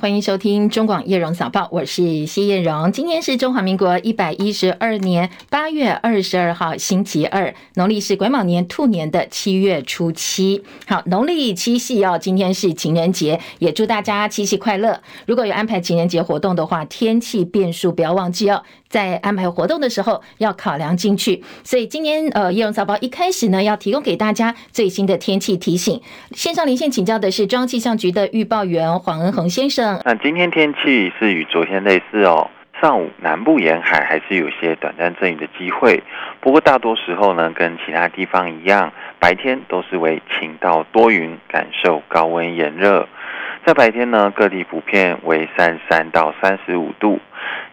欢迎收听中广叶荣早报，我是谢艳荣。今天是中华民国一百一十二年八月二十二号，星期二，农历是癸卯年兔年的七月初七。好，农历七夕哦，今天是情人节，也祝大家七夕快乐。如果有安排情人节活动的话，天气变数不要忘记哦，在安排活动的时候要考量进去。所以今天呃，叶荣早报一开始呢，要提供给大家最新的天气提醒。线上连线请教的是中央气象局的预报员黄恩恒先生。那今天天气是与昨天类似哦，上午南部沿海还是有些短暂阵雨的机会，不过大多时候呢，跟其他地方一样，白天都是为晴到多云，感受高温炎热。在白天呢，各地普遍为三十三到三十五度，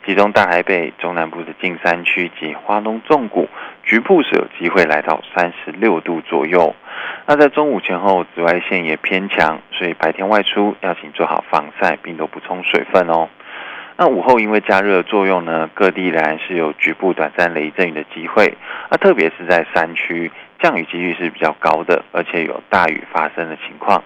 其中大台北、中南部的近山区及花东纵谷，局部是有机会来到三十六度左右。那在中午前后，紫外线也偏强，所以白天外出要请做好防晒，并多补充水分哦。那午后因为加热作用呢，各地仍然是有局部短暂雷阵雨的机会。那特别是在山区，降雨几率是比较高的，而且有大雨发生的情况，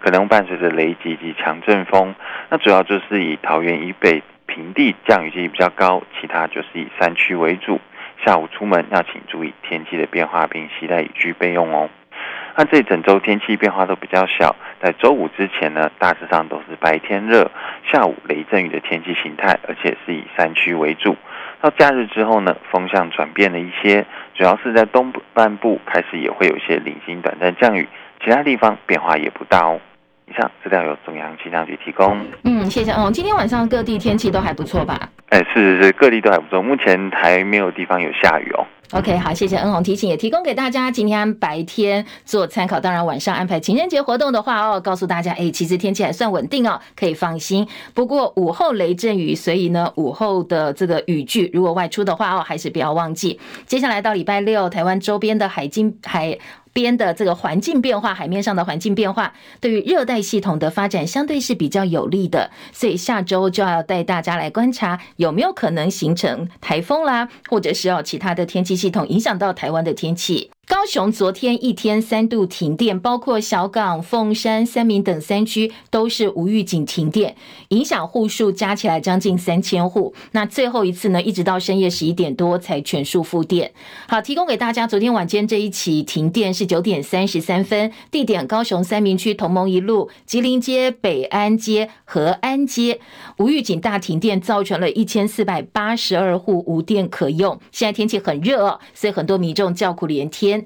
可能伴随着雷击及强阵风。那主要就是以桃园以北平地降雨几率比较高，其他就是以山区为主。下午出门要请注意天气的变化，并携带雨具备用哦。那这整周天气变化都比较小，在周五之前呢，大致上都是白天热，下午雷阵雨的天气形态，而且是以山区为主。到假日之后呢，风向转变了一些，主要是在东半部开始也会有一些零星短暂降雨，其他地方变化也不大哦。以上资料由中央气象局提供。嗯，谢谢哦。今天晚上各地天气都还不错吧？哎，是是是，各地都还不错，目前还没有地方有下雨哦。OK，好，谢谢恩宏提醒，也提供给大家今天白天做参考。当然，晚上安排情人节活动的话哦，告诉大家，哎，其实天气还算稳定哦，可以放心。不过午后雷阵雨，所以呢，午后的这个雨具，如果外出的话哦，还是不要忘记。接下来到礼拜六，台湾周边的海境海。边的这个环境变化，海面上的环境变化，对于热带系统的发展相对是比较有利的，所以下周就要带大家来观察有没有可能形成台风啦，或者是要其他的天气系统影响到台湾的天气。高雄昨天一天三度停电，包括小港、凤山、三民等三区都是无预警停电，影响户数加起来将近三千户。那最后一次呢，一直到深夜十一点多才全数复电。好，提供给大家，昨天晚间这一起停电是九点三十三分，地点高雄三民区同盟一路、吉林街、北安街、和安街，无预警大停电，造成了一千四百八十二户无电可用。现在天气很热，所以很多民众叫苦连天。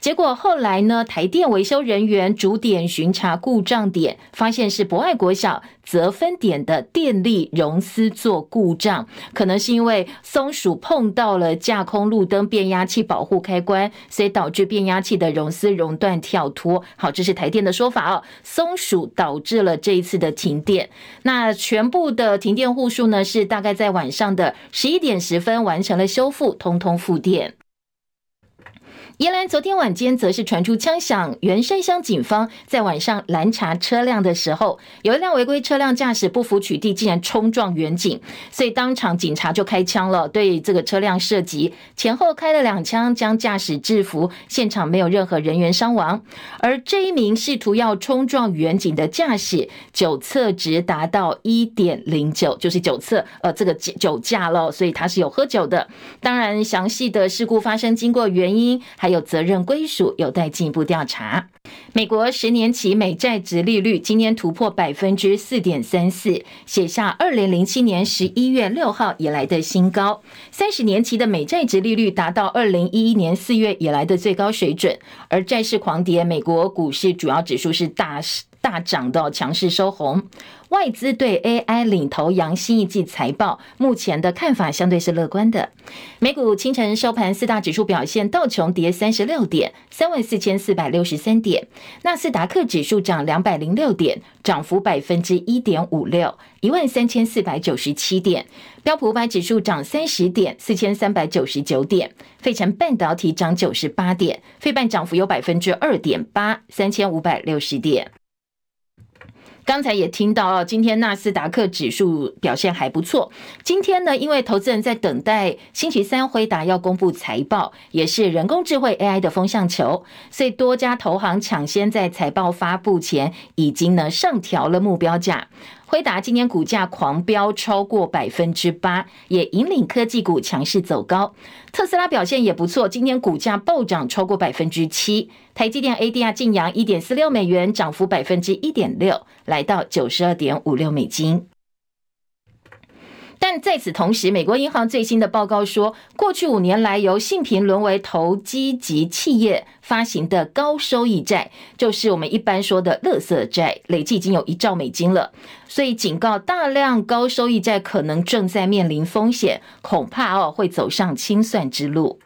结果后来呢，台电维修人员逐点巡查故障点，发现是博爱国小泽分点的电力熔丝做故障，可能是因为松鼠碰到了架空路灯变压器保护开关，所以导致变压器的熔丝熔断跳脱。好，这是台电的说法哦。松鼠导致了这一次的停电。那全部的停电户数呢，是大概在晚上的十一点十分完成了修复，通通复电。宜兰昨天晚间则是传出枪响，原山乡警方在晚上拦查车辆的时候，有一辆违规车辆驾驶不服取缔，竟然冲撞远警，所以当场警察就开枪了，对这个车辆射击，前后开了两枪，将驾驶制服，现场没有任何人员伤亡。而这一名试图要冲撞远警的驾驶，酒测值达到一点零九，就是酒测呃这个酒驾了，所以他是有喝酒的。当然，详细的事故发生经过原因还。有责任归属，有待进一步调查。美国十年期美债值利率今天突破百分之四点三四，写下二零零七年十一月六号以来的新高。三十年期的美债值利率达到二零一一年四月以来的最高水准，而债市狂跌，美国股市主要指数是大大涨的强势收红。外资对 AI 领头羊新一季财报，目前的看法相对是乐观的。美股清晨收盘，四大指数表现，道琼跌三十六点，三万四千四百六十三点；纳斯达克指数涨两百零六点，涨幅百分之一点五六，一万三千四百九十七点；标普五百指数涨三十点，四千三百九十九点；费城半导体涨九十八点，费半涨幅有百分之二点八，三千五百六十点。刚才也听到哦，今天纳斯达克指数表现还不错。今天呢，因为投资人在等待星期三辉达要公布财报，也是人工智慧 AI 的风向球，所以多家投行抢先在财报发布前已经呢上调了目标价。辉达今年股价狂飙超过百分之八，也引领科技股强势走高。特斯拉表现也不错，今年股价暴涨超过百分之七。台积电 ADR 净扬一点四六美元，涨幅百分之一点六，来到九十二点五六美金。但在此同时，美国银行最新的报告说，过去五年来由信评沦为投机级企业发行的高收益债，就是我们一般说的垃圾债，累计已经有一兆美金了。所以警告，大量高收益债可能正在面临风险，恐怕哦会走上清算之路。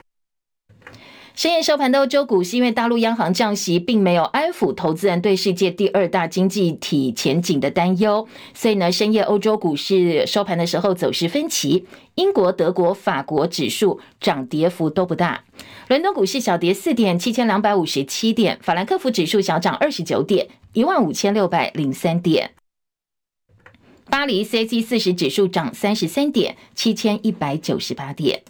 深夜收盘的欧洲股市，因为大陆央行降息，并没有安抚投资人对世界第二大经济体前景的担忧，所以呢，深夜欧洲股市收盘的时候走势分歧。英国、德国、法国指数涨跌幅都不大。伦敦股市小跌四点，七千两百五十七点；法兰克福指数小涨二十九点，一万五千六百零三点。巴黎 CAC 四十指数涨三十三点，七千一百九十八点。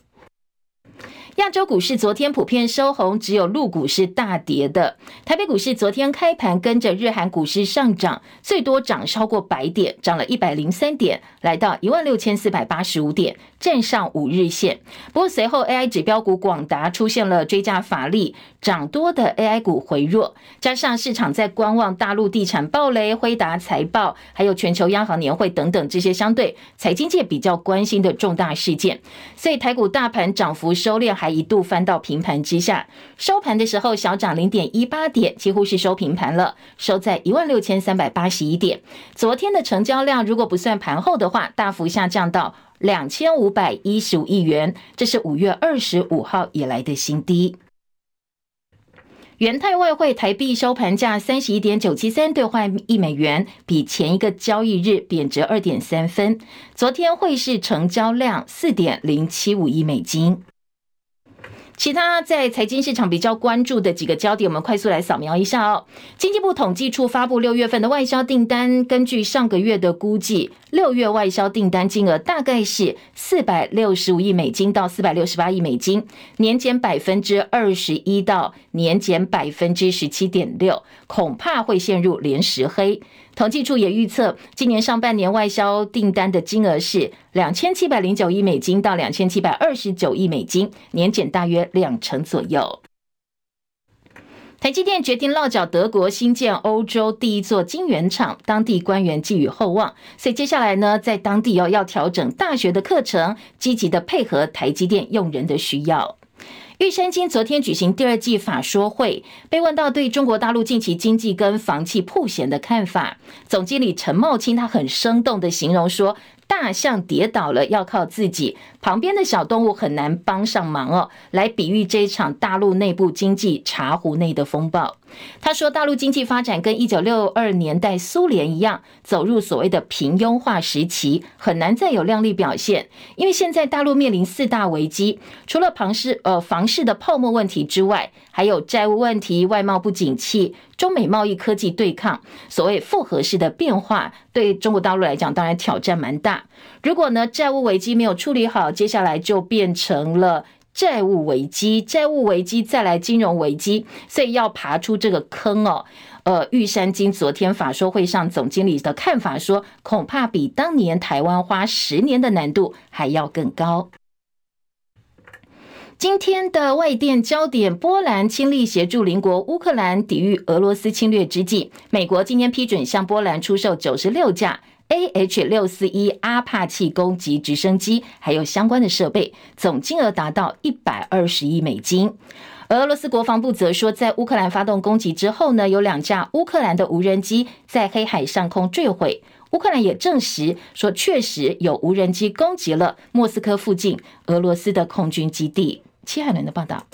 亚洲股市昨天普遍收红，只有陆股是大跌的。台北股市昨天开盘跟着日韩股市上涨，最多涨超过百点，涨了一百零三点，来到一万六千四百八十五点，站上五日线。不过随后 AI 指标股广达出现了追加乏力，涨多的 AI 股回弱，加上市场在观望大陆地产暴雷、辉达财报，还有全球央行年会等等这些相对财经界比较关心的重大事件，所以台股大盘涨幅收敛。还一度翻到平盘之下，收盘的时候小涨零点一八点，几乎是收平盘了，收在一万六千三百八十一点。昨天的成交量如果不算盘后的话，大幅下降到两千五百一十五亿元，这是五月二十五号以来的新低。元泰外汇台币收盘价三十一点九七三兑换一美元，比前一个交易日贬值二点三分。昨天汇市成交量四点零七五亿美金。其他在财经市场比较关注的几个焦点，我们快速来扫描一下哦。经济部统计处发布六月份的外销订单，根据上个月的估计，六月外销订单金额大概是四百六十五亿美金到四百六十八亿美金，年减百分之二十一到年减百分之十七点六，恐怕会陷入连十黑。统计处也预测，今年上半年外销订单的金额是两千七百零九亿美金到两千七百二十九亿美金，年减大约两成左右。台积电决定落脚德国，新建欧洲第一座晶圆厂，当地官员寄予厚望。所以接下来呢，在当地要要调整大学的课程，积极的配合台积电用人的需要。玉山金昨天举行第二季法说会，被问到对中国大陆近期经济跟房企破险的看法，总经理陈茂清他很生动的形容说。大象跌倒了，要靠自己，旁边的小动物很难帮上忙哦。来比喻这一场大陆内部经济茶壶内的风暴。他说，大陆经济发展跟一九六二年代苏联一样，走入所谓的平庸化时期，很难再有亮丽表现。因为现在大陆面临四大危机，除了房市呃房市的泡沫问题之外，还有债务问题、外贸不景气、中美贸易科技对抗，所谓复合式的变化，对中国大陆来讲，当然挑战蛮大。如果呢债务危机没有处理好，接下来就变成了。债务危机，债务危机，再来金融危机，所以要爬出这个坑哦。呃，玉山金昨天法说会上总经理的看法说，恐怕比当年台湾花十年的难度还要更高。今天的外电焦点，波兰倾力协助邻国乌克兰抵御俄罗斯侵略之际，美国今天批准向波兰出售九十六架。AH 六四一阿帕奇攻击直升机，还有相关的设备，总金额达到一百二十亿美金。俄罗斯国防部则说，在乌克兰发动攻击之后呢，有两架乌克兰的无人机在黑海上空坠毁。乌克兰也证实说，确实有无人机攻击了莫斯科附近俄罗斯的空军基地。戚海伦的报道。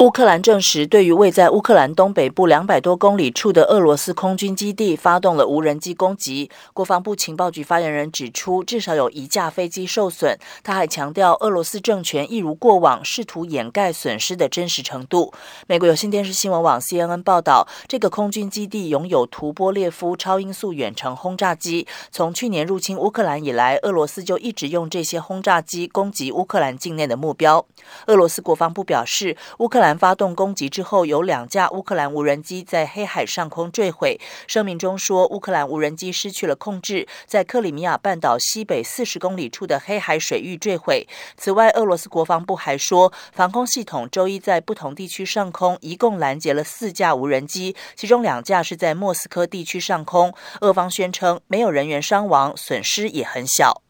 乌克兰证实，对于位在乌克兰东北部两百多公里处的俄罗斯空军基地发动了无人机攻击。国防部情报局发言人指出，至少有一架飞机受损。他还强调，俄罗斯政权一如过往，试图掩盖损失的真实程度。美国有线电视新闻网 CNN 报道，这个空军基地拥有图波列夫超音速远程轰炸机。从去年入侵乌克兰以来，俄罗斯就一直用这些轰炸机攻击乌克兰境内的目标。俄罗斯国防部表示，乌克兰。发动攻击之后，有两架乌克兰无人机在黑海上空坠毁。声明中说，乌克兰无人机失去了控制，在克里米亚半岛西北四十公里处的黑海水域坠毁。此外，俄罗斯国防部还说，防空系统周一在不同地区上空一共拦截了四架无人机，其中两架是在莫斯科地区上空。俄方宣称没有人员伤亡，损失也很小。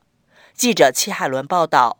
记者戚海伦报道。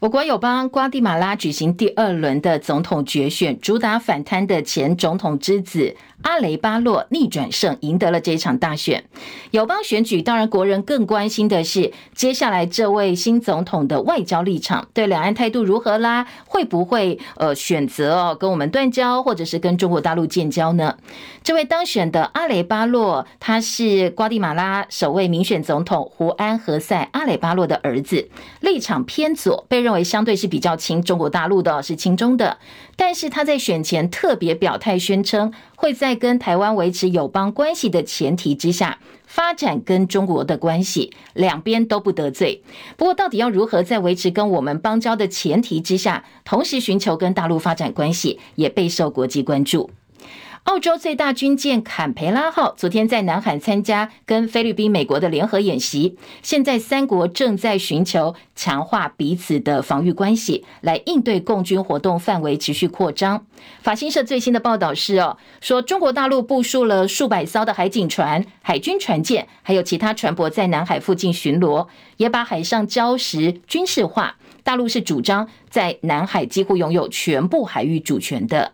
我国友邦瓜地马拉举行第二轮的总统决选，主打反贪的前总统之子阿雷巴洛逆转胜，赢得了这一场大选。友邦选举，当然国人更关心的是接下来这位新总统的外交立场，对两岸态度如何啦？会不会呃选择哦跟我们断交，或者是跟中国大陆建交呢？这位当选的阿雷巴洛，他是瓜地马拉首位民选总统胡安·何塞·阿雷巴洛的儿子，立场偏左，被认为相对是比较亲中国大陆的，是亲中的。但是他在选前特别表态，宣称会在跟台湾维持友邦关系的前提之下，发展跟中国的关系，两边都不得罪。不过，到底要如何在维持跟我们邦交的前提之下，同时寻求跟大陆发展关系，也备受国际关注。澳洲最大军舰坎培拉号昨天在南海参加跟菲律宾、美国的联合演习。现在三国正在寻求强化彼此的防御关系，来应对共军活动范围持续扩张。法新社最新的报道是哦，说中国大陆部署了数百艘的海警船、海军船舰，还有其他船舶在南海附近巡逻，也把海上礁石军事化。大陆是主张在南海几乎拥有全部海域主权的。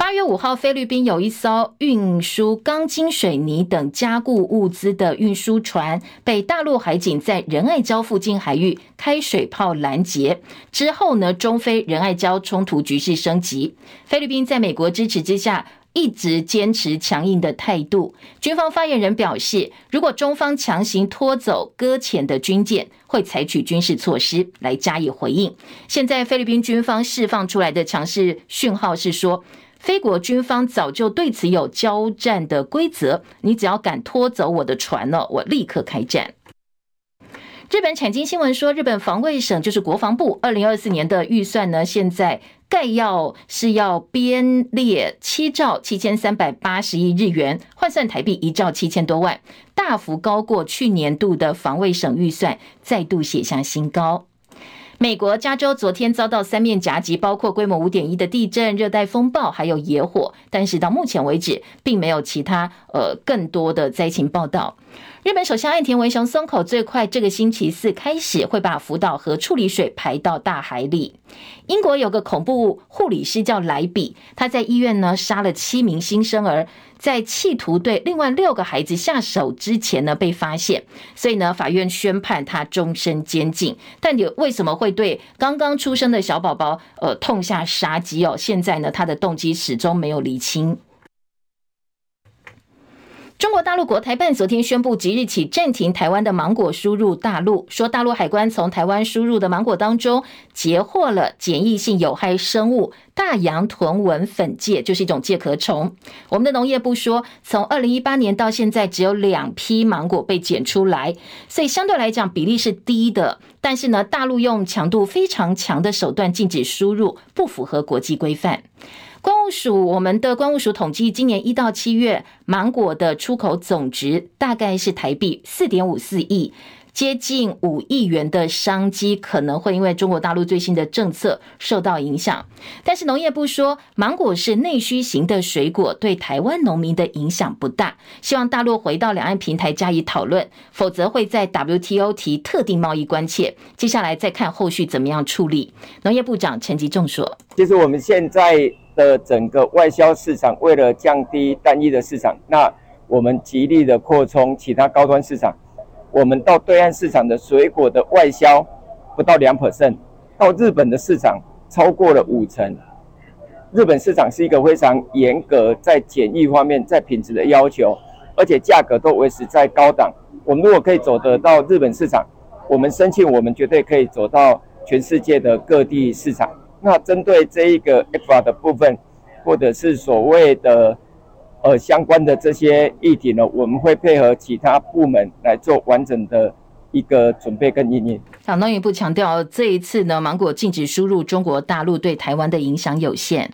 八月五号，菲律宾有一艘运输钢筋、水泥等加固物资的运输船被大陆海警在仁爱礁附近海域开水炮拦截。之后呢，中菲仁爱礁冲突局势升级。菲律宾在美国支持之下，一直坚持强硬的态度。军方发言人表示，如果中方强行拖走搁浅的军舰，会采取军事措施来加以回应。现在菲律宾军方释放出来的强势讯号是说，菲国军方早就对此有交战的规则，你只要敢拖走我的船了，我立刻开战。日本产经新闻说，日本防卫省就是国防部，二零二四年的预算呢，现在概要是要编列七兆七千三百八十亿日元，换算台币一兆七千多万，大幅高过去年度的防卫省预算，再度写下新高。美国加州昨天遭到三面夹击，包括规模五点一的地震、热带风暴，还有野火。但是到目前为止，并没有其他呃更多的灾情报道。日本首相岸田文雄松口，最快这个星期四开始会把福岛核处理水排到大海里。英国有个恐怖护理师叫莱比，他在医院呢杀了七名新生儿，在企图对另外六个孩子下手之前呢被发现，所以呢法院宣判他终身监禁。但你为什么会对刚刚出生的小宝宝呃痛下杀机哦？现在呢他的动机始终没有厘清。中国大陆国台办昨天宣布，即日起暂停台湾的芒果输入大陆，说大陆海关从台湾输入的芒果当中截获了检疫性有害生物大洋臀纹粉介，就是一种介壳虫。我们的农业部说，从二零一八年到现在，只有两批芒果被检出来，所以相对来讲比例是低的。但是呢，大陆用强度非常强的手段禁止输入，不符合国际规范。关务署，我们的关务署统计，今年一到七月芒果的出口总值大概是台币四点五四亿，接近五亿元的商机可能会因为中国大陆最新的政策受到影响。但是农业部说，芒果是内需型的水果，对台湾农民的影响不大。希望大陆回到两岸平台加以讨论，否则会在 WTO 提特定贸易关切。接下来再看后续怎么样处理。农业部长陈吉仲说：“其实我们现在。”的整个外销市场，为了降低单一的市场，那我们极力的扩充其他高端市场。我们到对岸市场的水果的外销不到两 percent，到日本的市场超过了五成。日本市场是一个非常严格在检疫方面，在品质的要求，而且价格都维持在高档。我们如果可以走得到日本市场，我们申请，我们绝对可以走到全世界的各地市场。那针对这一个法的部分，或者是所谓的呃相关的这些议题呢，我们会配合其他部门来做完整的一个准备跟应验。党农业部强调，这一次呢，芒果禁止输入中国大陆对台湾的影响有限。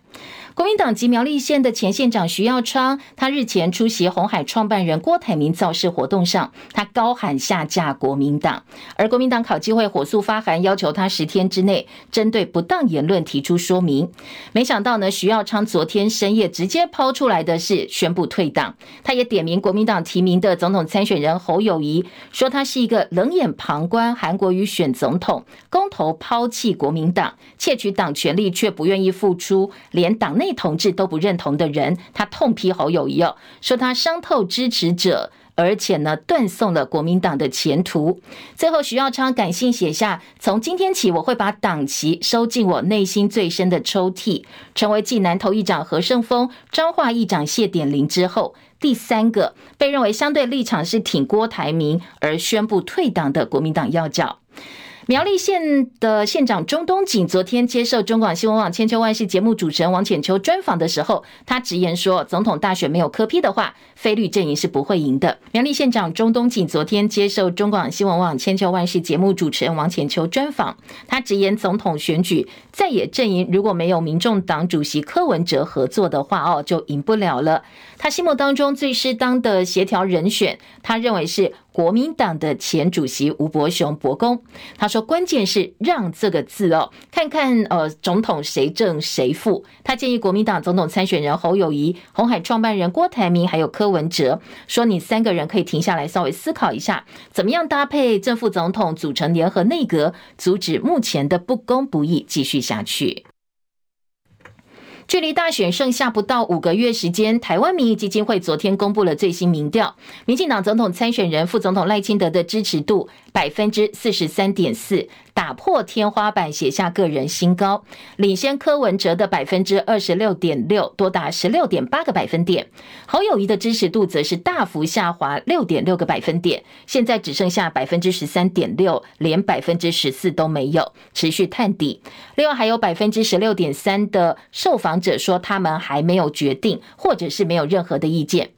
国民党籍苗栗县的前县长徐耀昌，他日前出席红海创办人郭台铭造势活动上，他高喊下架国民党，而国民党考纪会火速发函要求他十天之内针对不当言论提出说明。没想到呢，徐耀昌昨天深夜直接抛出来的是宣布退党，他也点名国民党提名的总统参选人侯友谊，说他是一个冷眼旁观韩国瑜选总统，公投抛弃国民党，窃取党权力却不愿意付出，连党内。同志都不认同的人，他痛批侯友宜哦，说他伤透支持者，而且呢断送了国民党的前途。最后，徐耀昌感性写下：从今天起，我会把党旗收进我内心最深的抽屉，成为继南投议长何胜峰、彰化议长谢典林之后第三个被认为相对立场是挺郭台铭而宣布退党的国民党要角。苗栗县的县长钟东锦昨天接受中广新闻网千秋万世节目主持人王浅秋专访的时候，他直言说，总统大选没有柯 P 的话，非律阵营是不会赢的。苗栗县长钟东锦昨天接受中广新闻网千秋万世节目主持人王浅秋专访，他直言，总统选举在野阵营如果没有民众党主席柯文哲合作的话，哦，就赢不了了。他心目当中最适当的协调人选，他认为是。国民党的前主席吴伯雄伯公，他说：“关键是让这个字哦，看看呃，总统谁正谁负。”他建议国民党总统参选人侯友宜、鸿海创办人郭台铭还有柯文哲，说你三个人可以停下来稍微思考一下，怎么样搭配正副总统组成联合内阁，阻止目前的不公不义继续下去。距离大选剩下不到五个月时间，台湾民意基金会昨天公布了最新民调，民进党总统参选人、副总统赖清德的支持度百分之四十三点四。打破天花板，写下个人新高，领先柯文哲的百分之二十六点六，多达十六点八个百分点。侯友谊的支持度则是大幅下滑六点六个百分点，现在只剩下百分之十三点六，连百分之十四都没有，持续探底。另外还有百分之十六点三的受访者说他们还没有决定，或者是没有任何的意见。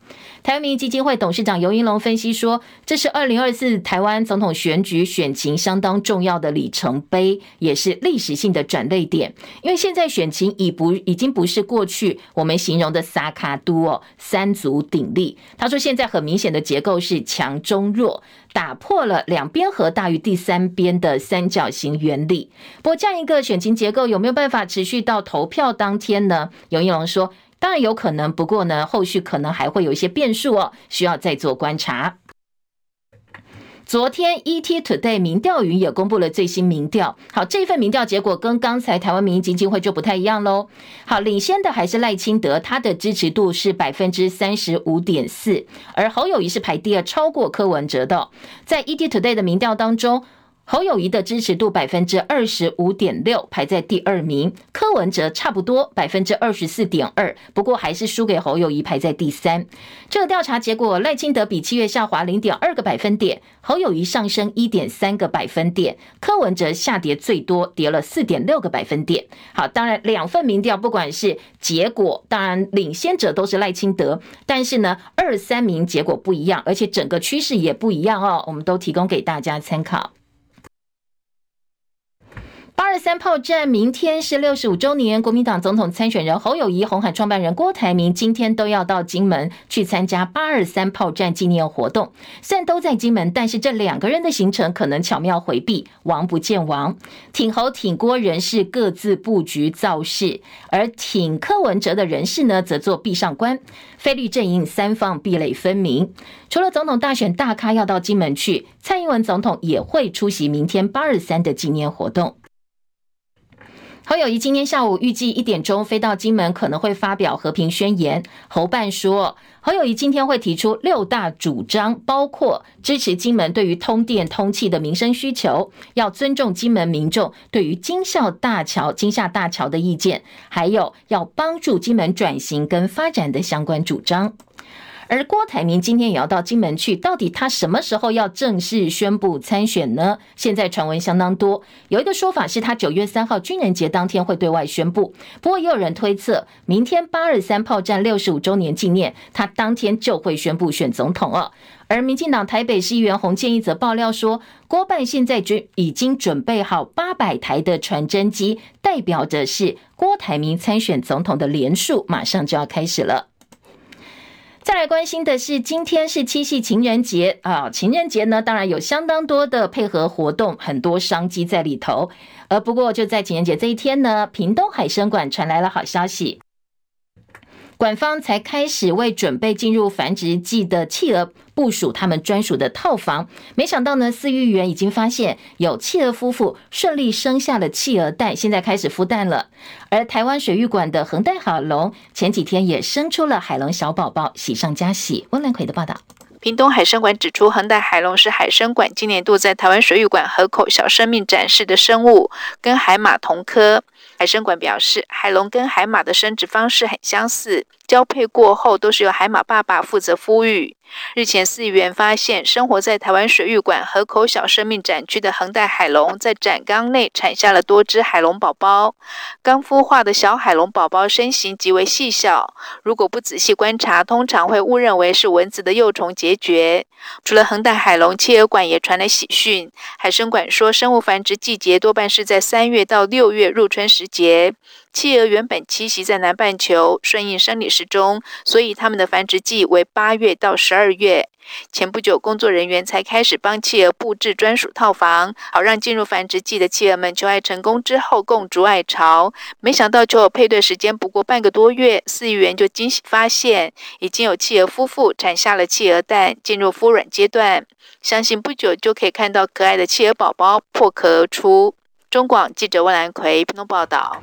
台湾民意基金会董事长游盈隆分析说，这是二零二四台湾总统选举选情相当重要的里程碑，也是历史性的转捩点。因为现在选情已不已经不是过去我们形容的三卡都哦，三足鼎立。他说，现在很明显的结构是强中弱，打破了两边和大于第三边的三角形原理。不过，这样一个选情结构有没有办法持续到投票当天呢？游盈隆说。当然有可能，不过呢，后续可能还会有一些变数哦，需要再做观察。昨天，ET Today 民调云也公布了最新民调。好，这份民调结果跟刚才台湾民意基金会就不太一样喽。好，领先的还是赖清德，他的支持度是百分之三十五点四，而侯友宜是排第二，超过柯文哲的。在 ET Today 的民调当中。侯友宜的支持度百分之二十五点六，排在第二名。柯文哲差不多百分之二十四点二，不过还是输给侯友谊，排在第三。这个调查结果，赖清德比七月下滑零点二个百分点，侯友宜上升一点三个百分点，柯文哲下跌最多，跌了四点六个百分点。好，当然两份民调，不管是结果，当然领先者都是赖清德，但是呢，二三名结果不一样，而且整个趋势也不一样哦，我们都提供给大家参考。八二三炮战，明天是六十五周年。国民党总统参选人侯友宜、鸿海创办人郭台铭今天都要到金门去参加八二三炮战纪念活动。虽然都在金门，但是这两个人的行程可能巧妙回避，王不见王。挺侯挺郭人士各自布局造势，而挺柯文哲的人士呢，则做壁上观。菲律阵营三方壁垒分明。除了总统大选大咖要到金门去，蔡英文总统也会出席明天八二三的纪念活动。侯友宜今天下午预计一点钟飞到金门，可能会发表和平宣言。侯办说，侯友宜今天会提出六大主张，包括支持金门对于通电通气的民生需求，要尊重金门民众对于金厦大桥、金厦大桥的意见，还有要帮助金门转型跟发展的相关主张。而郭台铭今天也要到金门去，到底他什么时候要正式宣布参选呢？现在传闻相当多，有一个说法是他九月三号军人节当天会对外宣布，不过也有人推测，明天八二三炮战六十五周年纪念，他当天就会宣布选总统哦。而民进党台北市议员洪建义则爆料说，郭办现在准已经准备好八百台的传真机，代表着是郭台铭参选总统的连署马上就要开始了。再来关心的是，今天是七夕情人节啊！情人节呢，当然有相当多的配合活动，很多商机在里头。而不过就在情人节这一天呢，屏东海生馆传来了好消息。馆方才开始为准备进入繁殖季的企鹅部署他们专属的套房，没想到呢，饲育员已经发现有企鹅夫妇顺利生下了企鹅蛋，现在开始孵蛋了。而台湾水域馆的横带海龙前几天也生出了海龙小宝宝，喜上加喜。温兰奎的报道。屏东海生馆指出，横带海龙是海生馆今年度在台湾水域馆河口小生命展示的生物，跟海马同科。海生馆表示，海龙跟海马的生殖方式很相似，交配过后都是由海马爸爸负责孵育。日前，饲养员发现生活在台湾水域馆河口小生命展区的横带海龙，在展缸内产下了多只海龙宝宝。刚孵化的小海龙宝宝身形极为细小，如果不仔细观察，通常会误认为是蚊子的幼虫孑孓。除了横带海龙，企鹅馆也传来喜讯。海生馆说，生物繁殖季节多半是在三月到六月入春时节。企鹅原本栖息在南半球，顺应生理时钟，所以它们的繁殖季为八月到十二月。前不久，工作人员才开始帮企鹅布置专属套房，好让进入繁殖季的企鹅们求爱成功之后共筑爱巢。没想到求偶配对时间不过半个多月，饲养员就惊喜发现，已经有企鹅夫妇产下了企鹅蛋，进入孵卵阶段。相信不久就可以看到可爱的企鹅宝宝破壳而出。中广记者温兰奎屏东报道。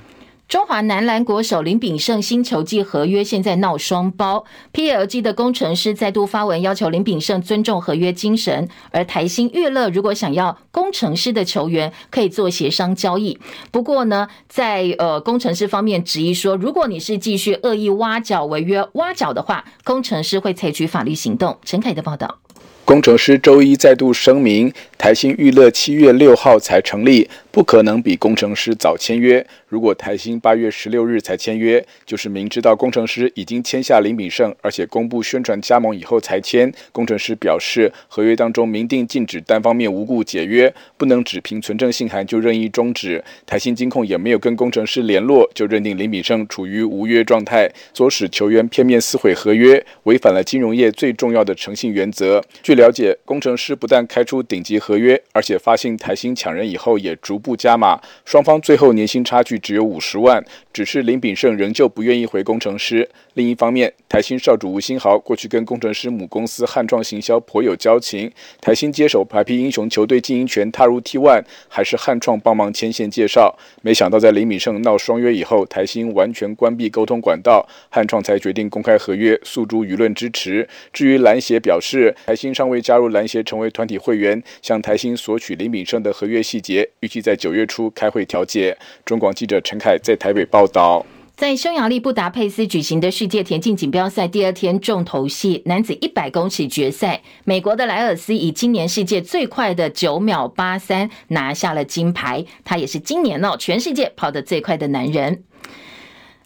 中华男篮国手林炳胜新球季合约现在闹双包，PLG 的工程师再度发文要求林炳胜尊重合约精神，而台新娱乐如果想要工程师的球员，可以做协商交易。不过呢，在呃工程师方面质疑说，如果你是继续恶意挖角违约挖角的话，工程师会采取法律行动。陈凯的报道。工程师周一再度声明，台新娱乐七月六号才成立，不可能比工程师早签约。如果台新八月十六日才签约，就是明知道工程师已经签下林炳胜，而且公布宣传加盟以后才签。工程师表示，合约当中明定禁止单方面无故解约，不能只凭存证信函就任意终止。台新金控也没有跟工程师联络，就认定林炳胜处于无约状态，唆使球员片面撕毁合约，违反了金融业最重要的诚信原则。据了解，工程师不但开出顶级合约，而且发现台新抢人以后也逐步加码，双方最后年薪差距只有五十万。只是林炳胜仍旧不愿意回工程师。另一方面，台新少主吴新豪过去跟工程师母公司汉创行销颇有交情，台新接手排皮英雄球队经营权踏入 T1，还是汉创帮忙牵线介绍。没想到在林炳胜闹双约以后，台新完全关闭沟通管道，汉创才决定公开合约，诉诸舆论支持。至于篮协表示，台新尚未加入篮协成为团体会员，向台新索取林炳胜的合约细节，预计在九月初开会调解。中广记者陈凯在台北报。道，在匈牙利布达佩斯举行的世界田径锦标赛第二天重头戏男子一百公尺决赛，美国的莱尔斯以今年世界最快的九秒八三拿下了金牌，他也是今年哦全世界跑得最快的男人。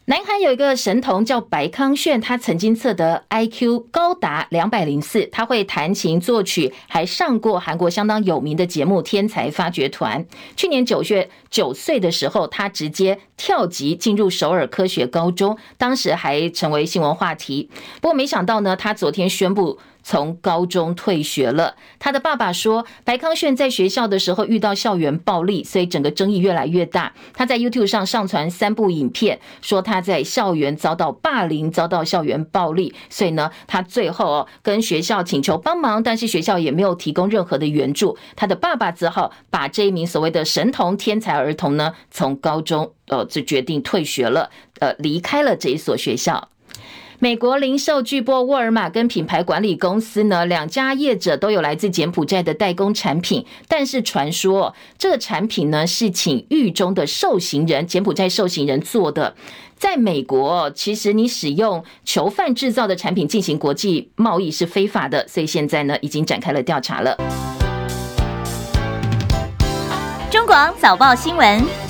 南韩有一个神童叫白康炫，他曾经测得 IQ 高达两百零四，他会弹琴作曲，还上过韩国相当有名的节目《天才发掘团》。去年九月九岁的时候，他直接跳级进入首尔科学高中，当时还成为新闻话题。不过没想到呢，他昨天宣布。从高中退学了。他的爸爸说，白康炫在学校的时候遇到校园暴力，所以整个争议越来越大。他在 YouTube 上上传三部影片，说他在校园遭到霸凌，遭到校园暴力。所以呢，他最后哦跟学校请求帮忙，但是学校也没有提供任何的援助。他的爸爸只好把这一名所谓的神童天才儿童呢，从高中呃就决定退学了，呃离开了这一所学校。美国零售巨擘沃尔玛跟品牌管理公司呢，两家业者都有来自柬埔寨的代工产品，但是传说这个产品呢是请狱中的受刑人，柬埔寨受刑人做的。在美国，其实你使用囚犯制造的产品进行国际贸易是非法的，所以现在呢，已经展开了调查了。中广早报新闻。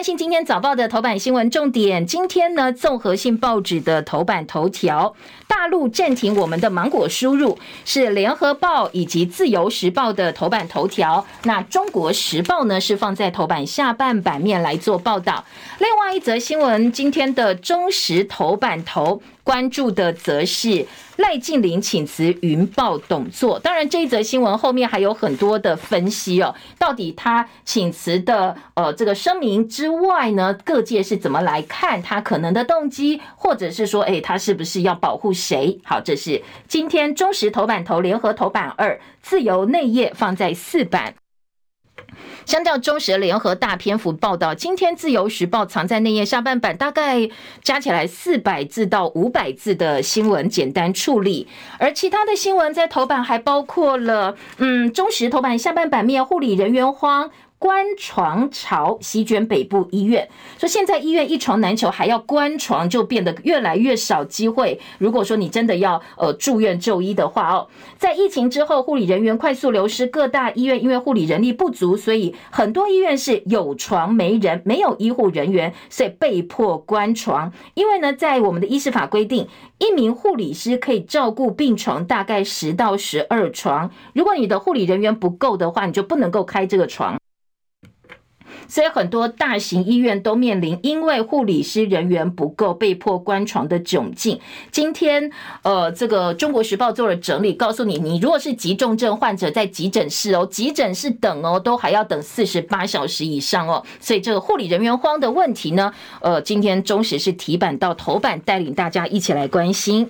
关心今天早报的头版新闻重点。今天呢，综合性报纸的头版头条，大陆暂停我们的芒果输入，是联合报以及自由时报的头版头条。那中国时报呢，是放在头版下半版面来做报道。另外一则新闻，今天的中时头版头。关注的则是赖静玲请辞云豹董座，当然这一则新闻后面还有很多的分析哦。到底他请辞的呃这个声明之外呢，各界是怎么来看他可能的动机，或者是说，诶，他是不是要保护谁？好，这是今天中时头版头，联合头版二，自由内页放在四版。相较中时联合大篇幅报道，今天自由时报藏在内页下半版，大概加起来四百字到五百字的新闻简单处理，而其他的新闻在头版还包括了，嗯，中时头版下半版面护理人员慌。关床潮席卷北部医院，说现在医院一床难求，还要关床，就变得越来越少机会。如果说你真的要呃住院就医的话哦，在疫情之后，护理人员快速流失，各大医院因为护理人力不足，所以很多医院是有床没人，没有医护人员，所以被迫关床。因为呢，在我们的医师法规定，一名护理师可以照顾病床大概十到十二床，如果你的护理人员不够的话，你就不能够开这个床。所以很多大型医院都面临因为护理师人员不够被迫关床的窘境。今天，呃，这个中国时报做了整理，告诉你，你如果是急重症患者在急诊室哦，急诊室等哦，都还要等四十八小时以上哦。所以这个护理人员荒的问题呢，呃，今天中时是提版到头版，带领大家一起来关心。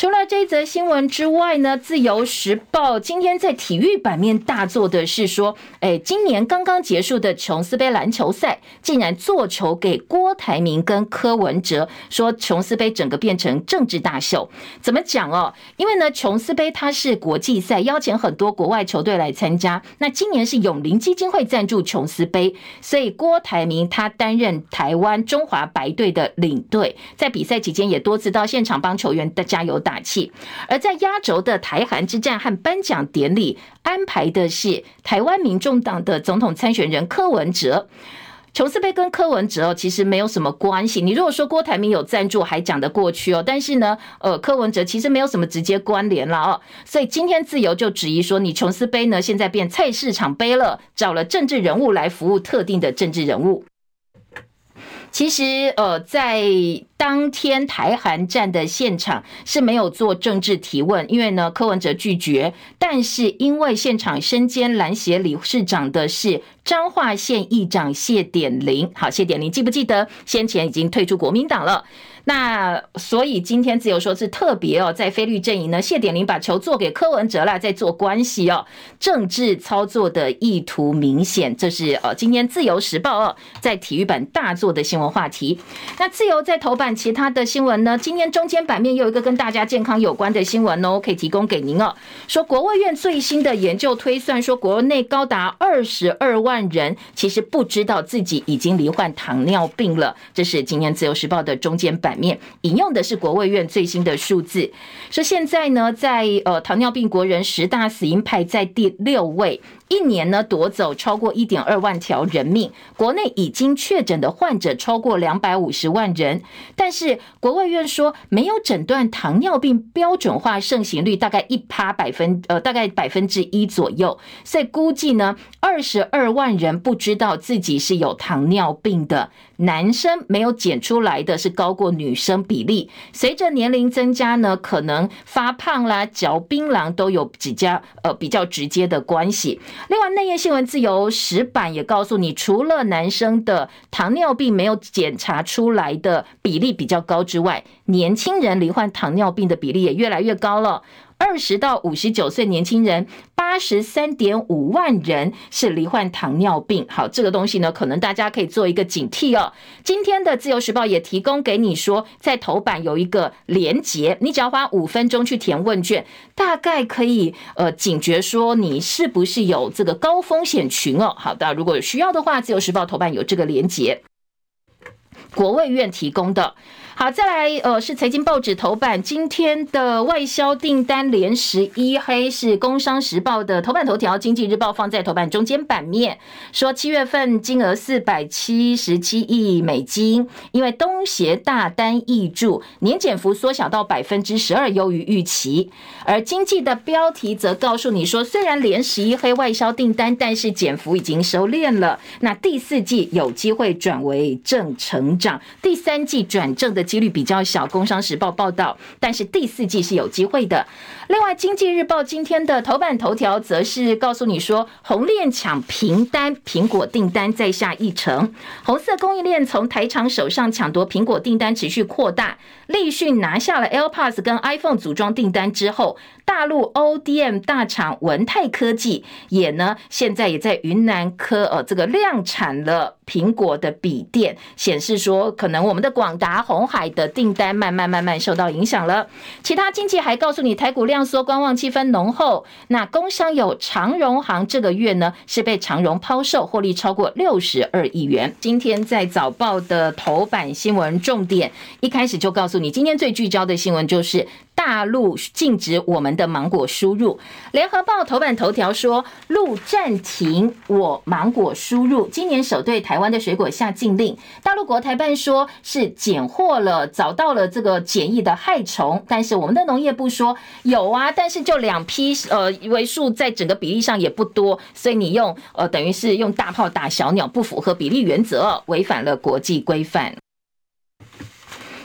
除了这则新闻之外呢，《自由时报》今天在体育版面大做的是说，哎，今年刚刚结束的琼斯杯篮球赛，竟然做球给郭台铭跟柯文哲，说琼斯杯整个变成政治大秀。怎么讲哦？因为呢，琼斯杯它是国际赛，邀请很多国外球队来参加。那今年是永龄基金会赞助琼斯杯，所以郭台铭他担任台湾中华白队的领队，在比赛期间也多次到现场帮球员的加油打。打气，而在压轴的台韩之战和颁奖典礼安排的是台湾民众党的总统参选人柯文哲。琼斯杯跟柯文哲其实没有什么关系。你如果说郭台铭有赞助，还讲得过去哦。但是呢，呃，柯文哲其实没有什么直接关联了哦。所以今天自由就质疑说，你琼斯杯呢现在变菜市场杯了，找了政治人物来服务特定的政治人物。其实，呃，在当天台韩站的现场是没有做政治提问，因为呢，柯文哲拒绝。但是因为现场身兼篮协理事长的是彰化县议长谢点玲，好，谢点玲记不记得先前已经退出国民党了？那所以今天自由说是特别哦，在非绿阵营呢，谢典林把球做给柯文哲啦，在做关系哦，政治操作的意图明显，这是呃今天自由时报哦在体育版大做的新闻话题。那自由在头版其他的新闻呢？今天中间版面又有一个跟大家健康有关的新闻哦，可以提供给您哦。说国卫院最新的研究推算说，国内高达二十二万人其实不知道自己已经罹患糖尿病了，这是今天自由时报的中间版。版面引用的是国卫院最新的数字，说现在呢，在呃糖尿病国人十大死因排在第六位。一年呢，夺走超过一点二万条人命，国内已经确诊的患者超过两百五十万人。但是国卫院说，没有诊断糖尿病标准化盛行率大概一趴百分呃大概百分之一左右，所以估计呢，二十二万人不知道自己是有糖尿病的。男生没有检出来的是高过女生比例，随着年龄增加呢，可能发胖啦、嚼槟榔都有比较呃比较直接的关系。另外，内页新闻自由时版也告诉你，除了男生的糖尿病没有检查出来的比例比较高之外，年轻人罹患糖尿病的比例也越来越高了。二十到五十九岁年轻人八十三点五万人是罹患糖尿病。好，这个东西呢，可能大家可以做一个警惕哦。今天的自由时报也提供给你说，在头版有一个连结，你只要花五分钟去填问卷，大概可以呃警觉说你是不是有这个高风险群哦。好的，如果有需要的话，自由时报头版有这个连结，国卫院提供的。好，再来，呃，是财经报纸头版，今天的外销订单连十一黑，是工商时报的头版头条，经济日报放在头版中间版面，说七月份金额四百七十七亿美金，因为东协大单挹注，年减幅缩小到百分之十二，优于预期。而经济的标题则告诉你说，虽然连十一黑外销订单，但是减幅已经收敛了，那第四季有机会转为正成长，第三季转正的。几率比较小，《工商时报》报道，但是第四季是有机会的。另外，《经济日报》今天的头版头条则是告诉你说，红链抢平单，苹果订单再下一城。红色供应链从台厂手上抢夺苹果订单持续扩大。立讯拿下了 AirPods 跟 iPhone 组装订单之后，大陆 ODM 大厂文泰科技也呢，现在也在云南科呃这个量产了苹果的笔电，显示说可能我们的广达、鸿海的订单慢慢慢慢受到影响了。其他经济还告诉你，台股量缩，观望气氛浓厚。那工商有长荣行这个月呢是被长荣抛售，获利超过六十二亿元。今天在早报的头版新闻重点，一开始就告诉你，今天最聚焦的新闻就是。大陆禁止我们的芒果输入。联合报头版头条说，陆暂停我芒果输入，今年首对台湾的水果下禁令。大陆国台办说是检获了，找到了这个检疫的害虫，但是我们的农业部说有啊，但是就两批，呃，为数在整个比例上也不多，所以你用呃等于是用大炮打小鸟，不符合比例原则，违反了国际规范。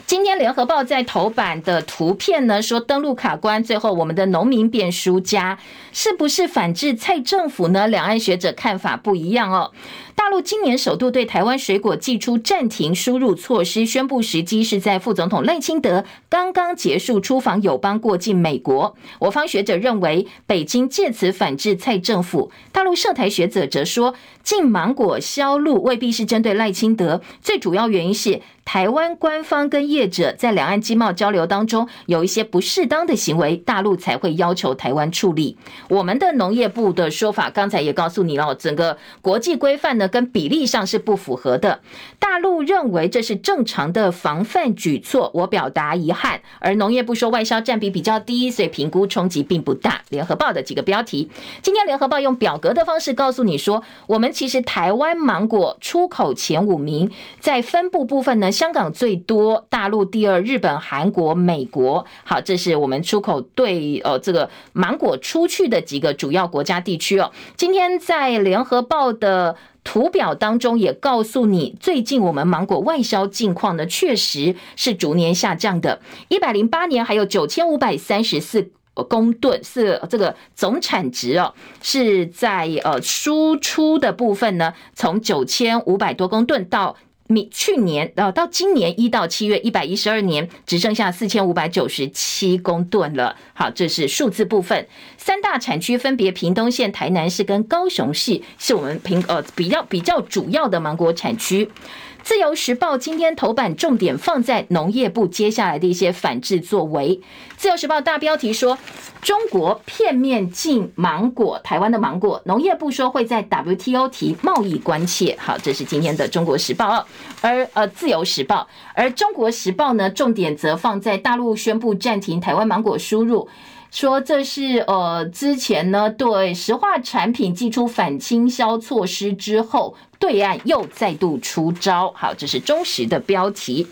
今天联合报在头版的图片呢，说登录卡关，最后我们的农民变输家，是不是反制蔡政府呢？两岸学者看法不一样哦。大陆今年首度对台湾水果祭出暂停输入措施，宣布时机是在副总统赖清德刚刚结束出访友邦过境美国。我方学者认为，北京借此反制蔡政府。大陆涉台学者则说，禁芒果销路未必是针对赖清德，最主要原因是台湾官方跟业者在两岸经贸交流当中有一些不适当的行为，大陆才会要求台湾处理。我们的农业部的说法，刚才也告诉你了，整个国际规范呢。跟比例上是不符合的，大陆认为这是正常的防范举措，我表达遗憾。而农业部说外销占比比较低，所以评估冲击并不大。联合报的几个标题，今天联合报用表格的方式告诉你说，我们其实台湾芒果出口前五名，在分布部分呢，香港最多，大陆第二，日本、韩国、美国。好，这是我们出口对呃这个芒果出去的几个主要国家地区哦。今天在联合报的。图表当中也告诉你，最近我们芒果外销近况呢，确实是逐年下降的。一百零八年还有九千五百三十四公吨，是这个总产值哦，是在呃输出的部分呢，从九千五百多公吨到。米去年呃到今年一到七月一百一十二年只剩下四千五百九十七公吨了。好，这是数字部分。三大产区分别屏东县、台南市跟高雄市，是我们平呃比较比较主要的芒果产区。自由时报今天头版重点放在农业部接下来的一些反制作为。自由时报大标题说，中国片面禁芒果，台湾的芒果，农业部说会在 WTO 提贸易关切。好，这是今天的中国时报。而呃自由时报，而中国时报呢，重点则放在大陆宣布暂停台湾芒果输入。说这是呃之前呢对石化产品寄出反倾销措施之后，对岸又再度出招。好，这是中时的标题。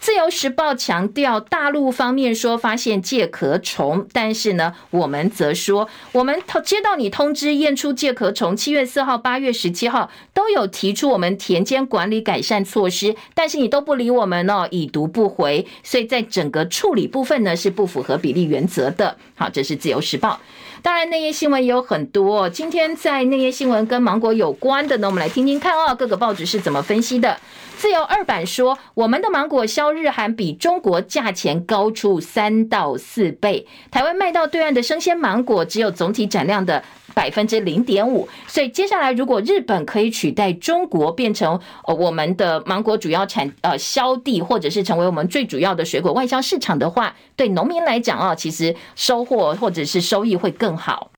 自由时报强调，大陆方面说发现介壳虫，但是呢，我们则说，我们接到你通知验出介壳虫，七月四号、八月十七号都有提出我们田间管理改善措施，但是你都不理我们哦，已读不回，所以在整个处理部分呢是不符合比例原则的。好，这是自由时报。当然，内页新闻也有很多。今天在内页新闻跟芒果有关的呢，我们来听听看哦，各个报纸是怎么分析的。自由二版说，我们的芒果销日韩比中国价钱高出三到四倍，台湾卖到对岸的生鲜芒果只有总体产量的百分之零点五，所以接下来如果日本可以取代中国变成呃我们的芒果主要产呃销地，或者是成为我们最主要的水果外销市场的话，对农民来讲啊，其实收获或者是收益会更好。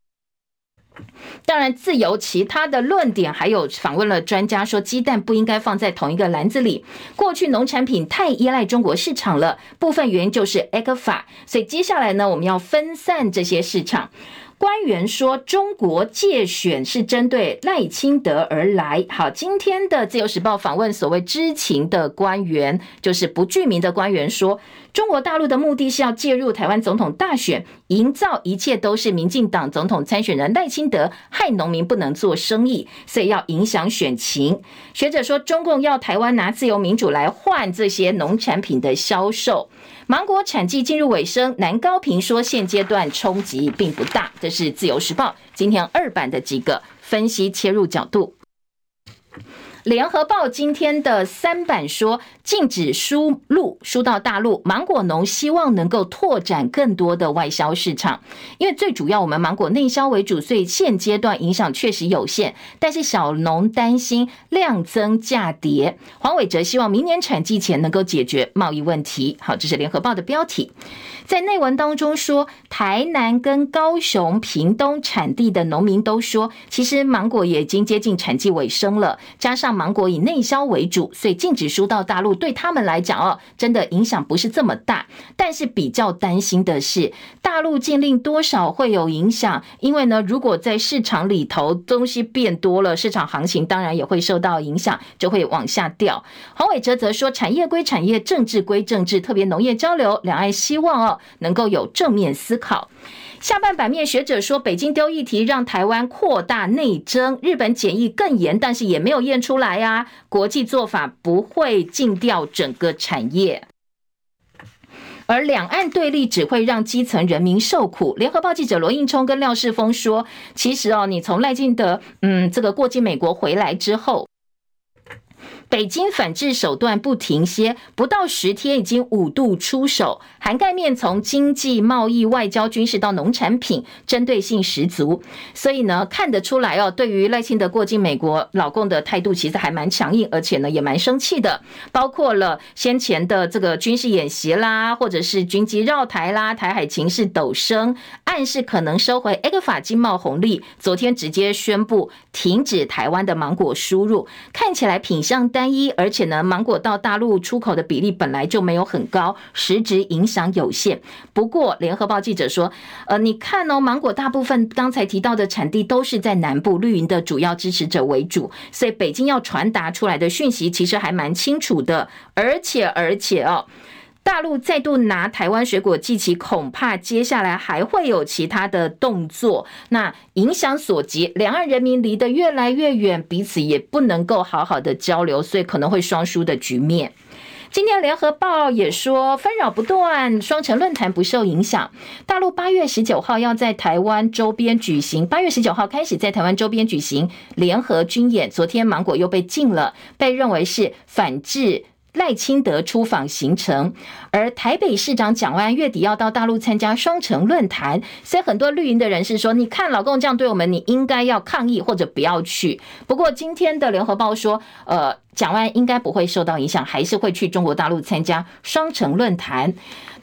当然，自由其他的论点还有访问了专家说，鸡蛋不应该放在同一个篮子里。过去农产品太依赖中国市场了，部分原因就是 ECFA。所以接下来呢，我们要分散这些市场。官员说，中国介选是针对赖清德而来。好，今天的自由时报访问所谓知情的官员，就是不具名的官员说。中国大陆的目的是要介入台湾总统大选，营造一切都是民进党总统参选人赖清德害农民不能做生意，所以要影响选情。学者说，中共要台湾拿自由民主来换这些农产品的销售。芒果产季进入尾声，南高平说现阶段冲击并不大。这是自由时报今天二版的几个分析切入角度。联合报今天的三版说，禁止输入输到大陆，芒果农希望能够拓展更多的外销市场，因为最主要我们芒果内销为主，所以现阶段影响确实有限。但是小农担心量增价跌，黄伟哲希望明年产季前能够解决贸易问题。好，这是联合报的标题。在内文当中说，台南跟高雄、屏东产地的农民都说，其实芒果也已经接近产季尾声了，加上芒果以内销为主，所以禁止输到大陆对他们来讲哦，真的影响不是这么大。但是比较担心的是，大陆禁令多少会有影响，因为呢，如果在市场里头东西变多了，市场行情当然也会受到影响，就会往下掉。黄伟哲则说，产业归产业，政治归政治，特别农业交流，两岸希望哦。能够有正面思考。下半版面学者说，北京丢议题让台湾扩大内争，日本检疫更严，但是也没有验出来啊。国际做法不会禁掉整个产业，而两岸对立只会让基层人民受苦。联合报记者罗应聪跟廖世峰说，其实哦，你从赖清德嗯这个过境美国回来之后。北京反制手段不停歇，不到十天已经五度出手，涵盖面从经济、贸易、外交、军事到农产品，针对性十足。所以呢，看得出来哦，对于赖清德过境美国，老共的态度其实还蛮强硬，而且呢也蛮生气的。包括了先前的这个军事演习啦，或者是军机绕台啦，台海情势陡升，暗示可能收回 ECFA 经贸红利。昨天直接宣布停止台湾的芒果输入，看起来品相单一，而且呢，芒果到大陆出口的比例本来就没有很高，实质影响有限。不过，联合报记者说，呃，你看哦，芒果大部分刚才提到的产地都是在南部，绿营的主要支持者为主，所以北京要传达出来的讯息其实还蛮清楚的。而且，而且哦。大陆再度拿台湾水果祭旗，恐怕接下来还会有其他的动作。那影响所及，两岸人民离得越来越远，彼此也不能够好好的交流，所以可能会双输的局面。今天联合报也说，纷扰不断，双城论坛不受影响。大陆八月十九号要在台湾周边举行，八月十九号开始在台湾周边举行联合军演。昨天芒果又被禁了，被认为是反制。赖清德出访行程，而台北市长蒋万月底要到大陆参加双城论坛，所以很多绿营的人士说：“你看老公这样对我们，你应该要抗议或者不要去。”不过今天的联合报说，呃，蒋万应该不会受到影响，还是会去中国大陆参加双城论坛。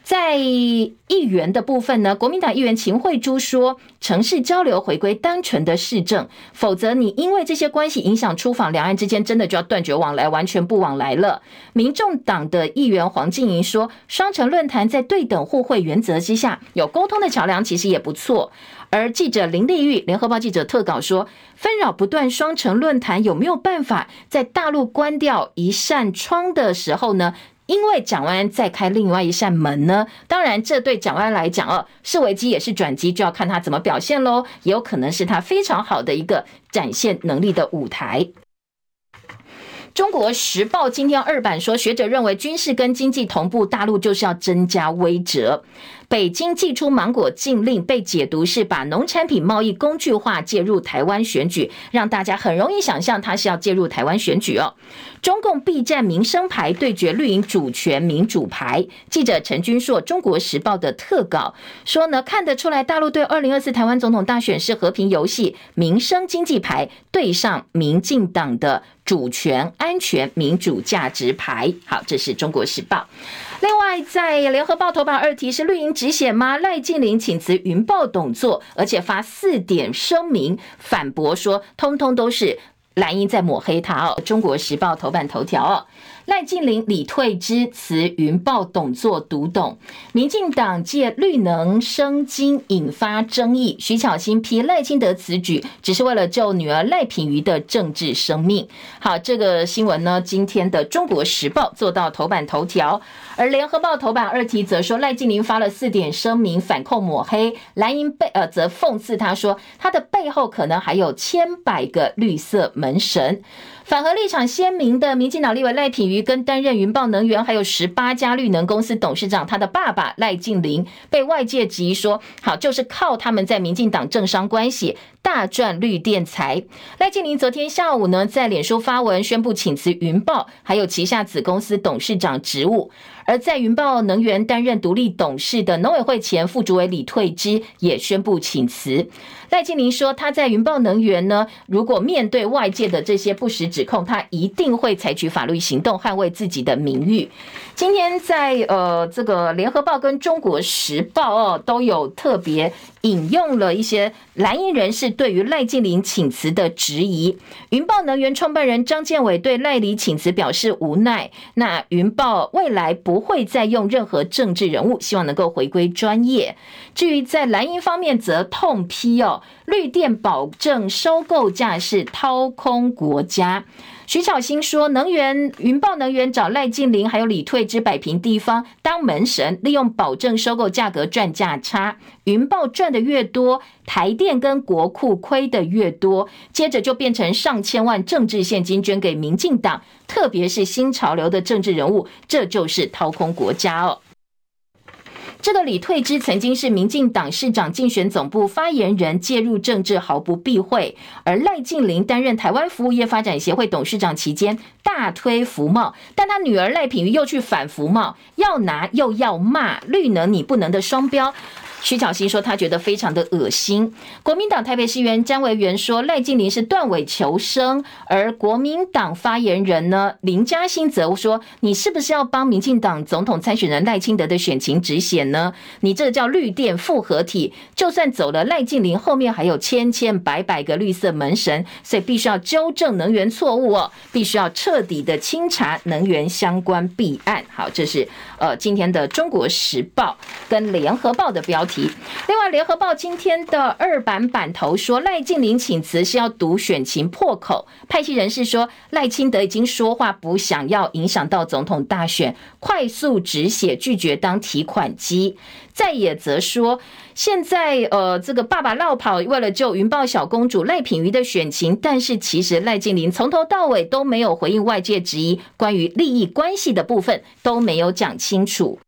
在议员的部分呢，国民党议员秦慧珠说，城市交流回归单纯的市政，否则你因为这些关系影响出访，两岸之间真的就要断绝往来，完全不往来了。民众党的议员黄静莹说，双城论坛在对等互惠原则之下，有沟通的桥梁其实也不错。而记者林立玉，联合报记者特稿说，纷扰不断，双城论坛有没有办法在大陆关掉一扇窗的时候呢？因为蒋万安再开另外一扇门呢，当然这对蒋万安来讲哦，是危机也是转机，就要看他怎么表现喽。也有可能是他非常好的一个展现能力的舞台。中国时报今天二版说，学者认为军事跟经济同步，大陆就是要增加威慑。北京祭出芒果禁令，被解读是把农产品贸易工具化介入台湾选举，让大家很容易想象他是要介入台湾选举哦。中共 B 站民生牌对决绿营主权民主牌。记者陈君硕，中国时报的特稿说呢，看得出来大陆对二零二四台湾总统大选是和平游戏，民生经济牌对上民进党的主权、安全、民主价值牌。好，这是中国时报。另外，在联合报头版二题是绿营止血吗？赖静玲请辞云豹董座，而且发四点声明反驳说，通通都是蓝营在抹黑他哦。中国时报头版头条哦。赖净霖、李退之辞云豹董座独董，民进党借绿能生金引发争议。徐巧芯批赖清德此举只是为了救女儿赖品妤的政治生命。好，这个新闻呢，今天的中国时报做到头版头条，而联合报头版二题则说赖净霖发了四点声明反控抹黑，蓝营背呃则讽刺他说他的背后可能还有千百个绿色门神。反核立场鲜明的民进党立委赖品妤，跟担任云豹能源还有十八家绿能公司董事长，他的爸爸赖净霖被外界质疑说，好就是靠他们在民进党政商关系大赚绿电财。赖净霖昨天下午呢，在脸书发文宣布请辞云豹还有旗下子公司董事长职务。而在云豹能源担任独立董事的农委会前副主委李退之也宣布请辞。赖清林说，他在云豹能源呢，如果面对外界的这些不实指控，他一定会采取法律行动，捍卫自己的名誉。今天在呃这个联合报跟中国时报哦都有特别引用了一些蓝营人士对于赖净霖请辞的质疑。云豹能源创办人张建伟对赖李请辞表示无奈。那云豹未来不会再用任何政治人物，希望能够回归专业。至于在蓝营方面，则痛批哦，绿电保证收购价是掏空国家。徐巧芯说，能源云豹能源找赖净霖还有李退之摆平地方当门神，利用保证收购价格赚价差。云豹赚的越多，台电跟国库亏的越多，接着就变成上千万政治现金捐给民进党，特别是新潮流的政治人物，这就是掏空国家哦。这个李退之曾经是民进党市长竞选总部发言人，介入政治毫不避讳；而赖静玲担任台湾服务业发展协会董事长期间，大推服贸，但他女儿赖品妤又去反服贸，要拿又要骂绿能你不能的双标。徐巧芯说，他觉得非常的恶心。国民党台北市议员詹维元说，赖净霖是断尾求生，而国民党发言人呢林嘉欣则说，你是不是要帮民进党总统参选人赖清德的选情止血呢？你这叫绿电复合体，就算走了赖净霖，后面还有千千百百个绿色门神，所以必须要纠正能源错误哦，必须要彻底的清查能源相关弊案。好，这是呃今天的中国时报跟联合报的标题。另外，联合报今天的二版版头说，赖静玲请辞是要堵选情破口。派系人士说，赖清德已经说话不想要影响到总统大选，快速止血，拒绝当提款机。在野则说，现在呃，这个爸爸落跑，为了救云豹小公主赖品妤的选情，但是其实赖静玲从头到尾都没有回应外界质疑，关于利益关系的部分都没有讲清楚。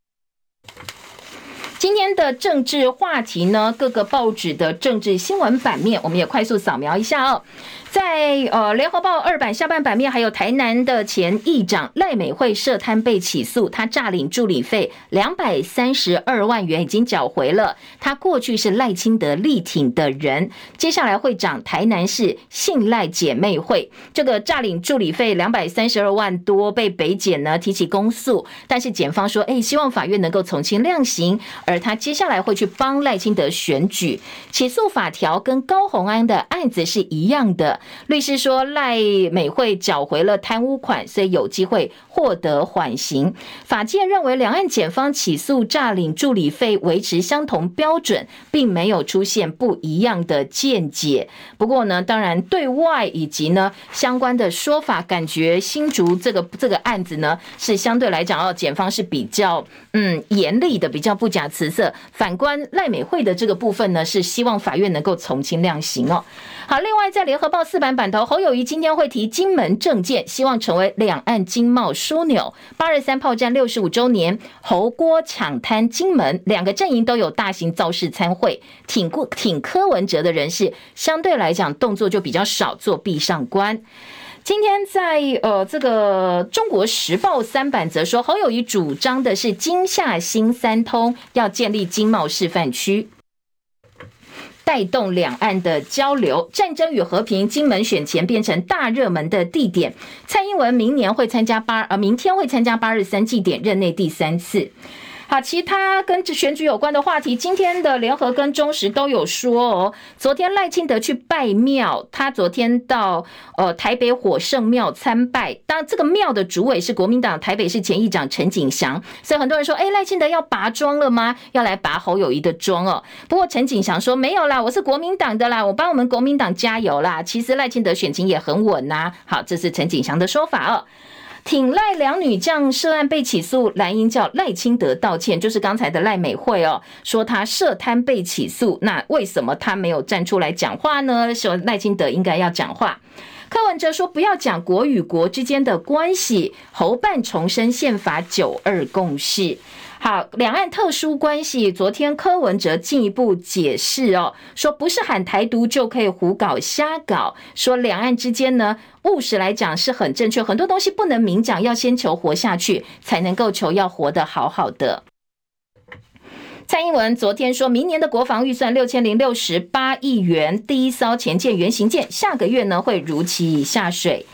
今天的政治话题呢，各个报纸的政治新闻版面，我们也快速扫描一下哦。在呃，联合报二版下半版面，还有台南的前议长赖美惠涉贪被起诉，他诈领助理费两百三十二万元已经缴回了。他过去是赖清德力挺的人，接下来会长台南市信赖姐妹会，这个诈领助理费两百三十二万多被北检呢提起公诉，但是检方说，哎，希望法院能够从轻量刑，而他接下来会去帮赖清德选举，起诉法条跟高虹安的案子是一样的。律师说赖美惠缴回了贪污款，所以有机会获得缓刑。法界认为两岸检方起诉诈领助理费维持相同标准，并没有出现不一样的见解。不过呢，当然对外以及呢相关的说法，感觉新竹这个这个案子呢是相对来讲哦，检方是比较嗯严厉的，比较不假辞色。反观赖美惠的这个部分呢，是希望法院能够从轻量刑哦。好，另外在联合报。四版版头，侯友宜今天会提金门政见，希望成为两岸经贸枢纽。八二三炮战六十五周年，侯郭抢滩金门，两个阵营都有大型造势参会，挺过挺柯文哲的人士，相对来讲动作就比较少，做壁上观。今天在呃这个中国时报三版则说，侯友宜主张的是金厦新三通，要建立经贸示范区，带动两岸的交流。战争与和平，金门选前变成大热门的地点。蔡英文明年会参加八呃，明天会参加八日三祭典，任内第三次。好，其他跟选举有关的话题，今天的联合跟中时都有说哦。昨天赖清德去拜庙，他昨天到呃台北火圣庙参拜，当这个庙的主委是国民党台北市前议长陈景祥，所以很多人说，哎，赖清德要拔庄了吗？要来拔侯友宜的庄哦。不过陈景祥说没有啦，我是国民党的啦，我帮我们国民党加油啦。其实赖清德选情也很稳呐。好，这是陈景祥的说法哦。挺赖两女将涉案被起诉，蓝营叫赖清德道歉，就是刚才的赖美惠哦，说他涉贪被起诉，那为什么他没有站出来讲话呢？说赖清德应该要讲话。柯文哲说不要讲国与国之间的关系，侯办重申宪法九二共识。好，两岸特殊关系，昨天柯文哲进一步解释哦，说不是喊台独就可以胡搞瞎搞，说两岸之间呢，务实来讲是很正确，很多东西不能明讲，要先求活下去，才能够求要活得好好的。蔡英文昨天说，明年的国防预算六千零六十八亿元，第一艘前舰原型舰下个月呢会如期下水。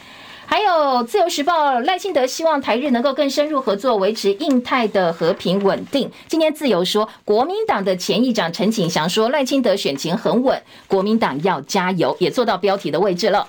还有自由时报赖清德希望台日能够更深入合作，维持印太的和平稳定。今天自由说，国民党的前议长陈景祥说赖清德选情很稳，国民党要加油，也做到标题的位置了。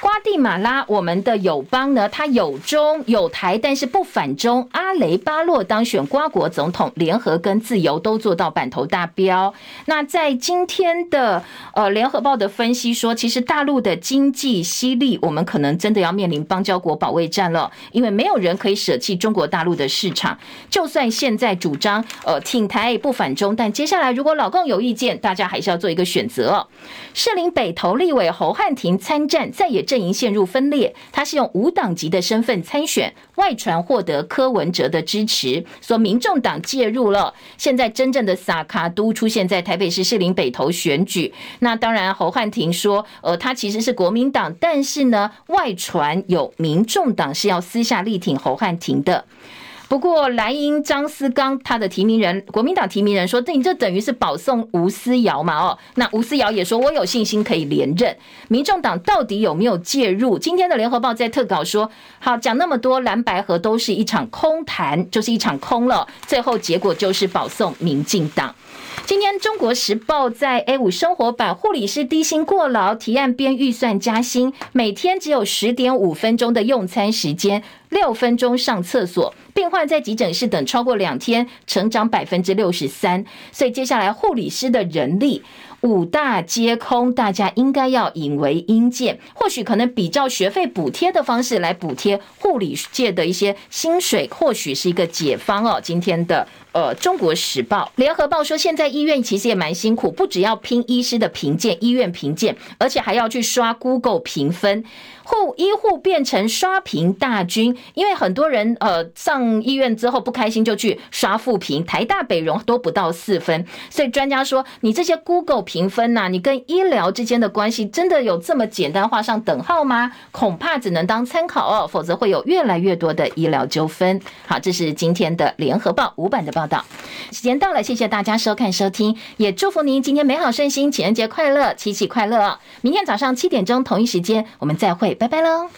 瓜地马拉，我们的友邦呢，他有中有台，但是不反中。阿雷巴洛当选瓜国总统，联合跟自由都做到版头大标。那在今天的呃联合报的分析说，其实大陆的经济犀利，我们可能真的要面临邦交国保卫战了，因为没有人可以舍弃中国大陆的市场。就算现在主张呃挺台不反中，但接下来如果老共有意见，大家还是要做一个选择哦。士林北投立委侯汉廷参战，再也。阵营陷入分裂，他是用无党籍的身份参选，外传获得柯文哲的支持，说民众党介入了。现在真正的萨卡都出现在台北市士林北投选举。那当然，侯汉廷说，呃，他其实是国民党，但是呢，外传有民众党是要私下力挺侯汉廷的。不过蓝营张思刚他的提名人，国民党提名人说，你这等于是保送吴思瑶嘛？哦，那吴思瑶也说，我有信心可以连任。民众党到底有没有介入？今天的联合报在特稿说，好，讲那么多蓝白合都是一场空谈，就是一场空了。最后结果就是保送民进党。今天《中国时报》在 A 五生活版，护理师低薪过劳，提案编预算加薪，每天只有十点五分钟的用餐时间，六分钟上厕所，病患在急诊室等超过两天，成长百分之六十三。所以接下来护理师的人力。五大皆空，大家应该要引为殷鉴。或许可能比较学费补贴的方式来补贴护理界的一些薪水，或许是一个解方哦。今天的呃《中国时报》、《联合报》说，现在医院其实也蛮辛苦，不只要拼医师的评鉴、医院评鉴，而且还要去刷 Google 评分。护医护变成刷评大军，因为很多人呃上医院之后不开心就去刷负评，台大北荣都不到四分，所以专家说，你这些 Google 评分呐、你跟医疗之间的关系真的有这么简单画上等号吗？恐怕只能当参考哦，否则会有越来越多的医疗纠纷。好，这是今天的联合报五版的报报道。时间到了，谢谢大家收看收听，也祝福您今天美好顺心，情人节快乐，七夕快乐！明天早上七点钟同一时间我们再会。拜拜喽。